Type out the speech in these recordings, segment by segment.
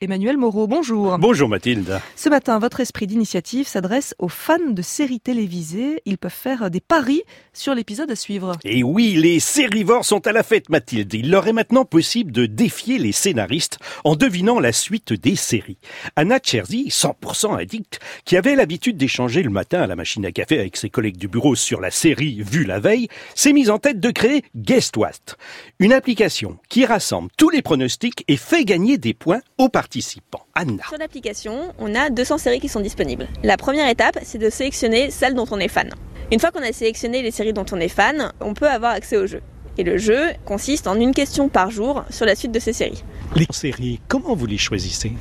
Emmanuel Moreau, bonjour. Bonjour Mathilde. Ce matin, votre esprit d'initiative s'adresse aux fans de séries télévisées. Ils peuvent faire des paris sur l'épisode à suivre. Et oui, les sérivores sont à la fête Mathilde. Il leur est maintenant possible de défier les scénaristes en devinant la suite des séries. Anna Cherzy, 100% addict, qui avait l'habitude d'échanger le matin à la machine à café avec ses collègues du bureau sur la série vue la veille, s'est mise en tête de créer Guest What, une application qui rassemble tous les pronostics et fait gagner des points aux participants Anna. Sur l'application, on a 200 séries qui sont disponibles. La première étape, c'est de sélectionner celles dont on est fan. Une fois qu'on a sélectionné les séries dont on est fan, on peut avoir accès au jeu. Et le jeu consiste en une question par jour sur la suite de ces séries. Les séries, comment vous les choisissez?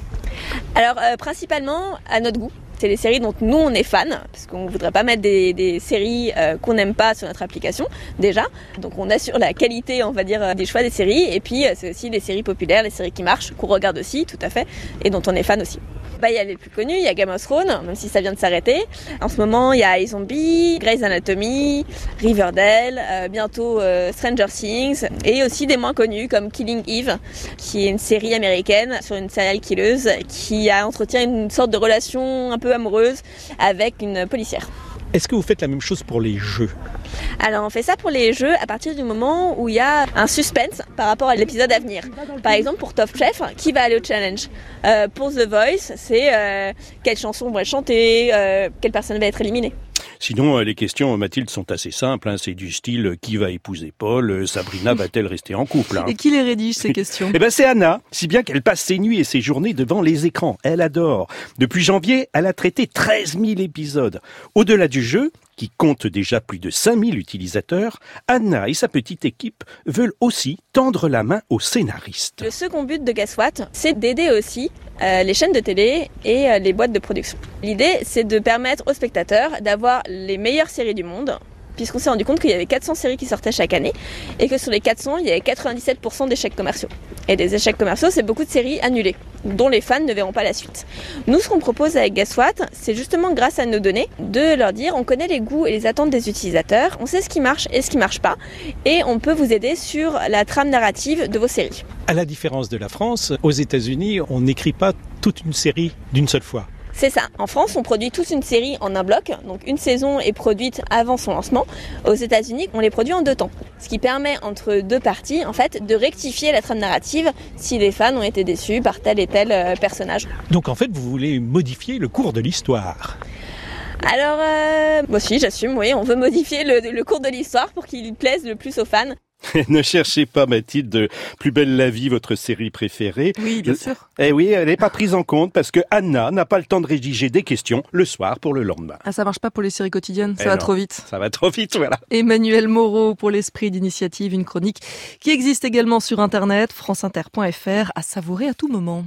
Alors, euh, principalement à notre goût. C'est les séries dont nous on est fan, parce qu'on ne voudrait pas mettre des, séries euh, qu'on n'aime pas sur notre application déjà. Donc on assure la qualité, on va dire, euh, des choix des séries. Et puis euh, c'est aussi les séries populaires, les séries qui marchent, qu'on regarde aussi, tout à fait, et dont on est fan aussi. Bah, il y a les plus connus, il y a Game of Thrones, même si ça vient de s'arrêter. En ce moment, il y a Zombie, Grey's Anatomy, Riverdale, bientôt Stranger Things, et aussi des moins connus comme Killing Eve, qui est une série américaine sur une serial killeuse qui a entretient une sorte de relation un peu amoureuse avec une policière. Est-ce que vous faites la même chose pour les jeux? Alors on fait ça pour les jeux à partir du moment où il y a un suspense par rapport à l'épisode à venir. Par exemple pour Top Chef, qui va aller au challenge? Euh, Pour The Voice, c'est euh, quelle chanson va chanter, euh, quelle personne va être éliminée. Sinon, euh, les questions, euh, Mathilde, sont assez simples. Hein. C'est du style euh, qui va épouser Paul Sabrina va-t-elle rester en couple hein. Et qui les rédige ces questions Eh ben, c'est Anna. Si bien qu'elle passe ses nuits et ses journées devant les écrans. Elle adore. Depuis janvier, elle a traité 13 000 épisodes. Au-delà du jeu, qui compte déjà plus de 5000 utilisateurs, Anna et sa petite équipe veulent aussi tendre la main aux scénaristes. Le second but de Gaswatt, c'est d'aider aussi euh, les chaînes de télé et euh, les boîtes de production. L'idée, c'est de permettre aux spectateurs d'avoir les meilleures séries du monde puisqu'on s'est rendu compte qu'il y avait 400 séries qui sortaient chaque année et que sur les 400, il y avait 97% d'échecs commerciaux. Et des échecs commerciaux, c'est beaucoup de séries annulées, dont les fans ne verront pas la suite. Nous, ce qu'on propose avec Gaswat, c'est justement grâce à nos données, de leur dire on connaît les goûts et les attentes des utilisateurs, on sait ce qui marche et ce qui marche pas, et on peut vous aider sur la trame narrative de vos séries. À la différence de la France, aux États-Unis, on n'écrit pas toute une série d'une seule fois. C'est ça. En France, on produit toute une série en un bloc. Donc une saison est produite avant son lancement. Aux États-Unis, on les produit en deux temps. Ce qui permet entre deux parties, en fait, de rectifier la trame narrative si les fans ont été déçus par tel et tel euh, personnage. Donc en fait, vous voulez modifier le cours de l'histoire. Alors, euh, moi aussi, j'assume, oui, on veut modifier le cours de l'histoire pour qu'il plaise le plus aux fans. ne cherchez pas, Mathilde, de Plus belle la vie, votre série préférée. Oui, bien sûr. Eh oui, elle n'est pas prise en compte parce que Anna n'a pas le temps de rédiger des questions le soir pour le lendemain. Ah, ça marche pas pour les séries quotidiennes, ça eh va trop vite. Ça va trop vite, voilà. Emmanuel Moreau pour l'esprit d'initiative, une chronique qui existe également sur internet, franceinter.fr, à savourer à tout moment.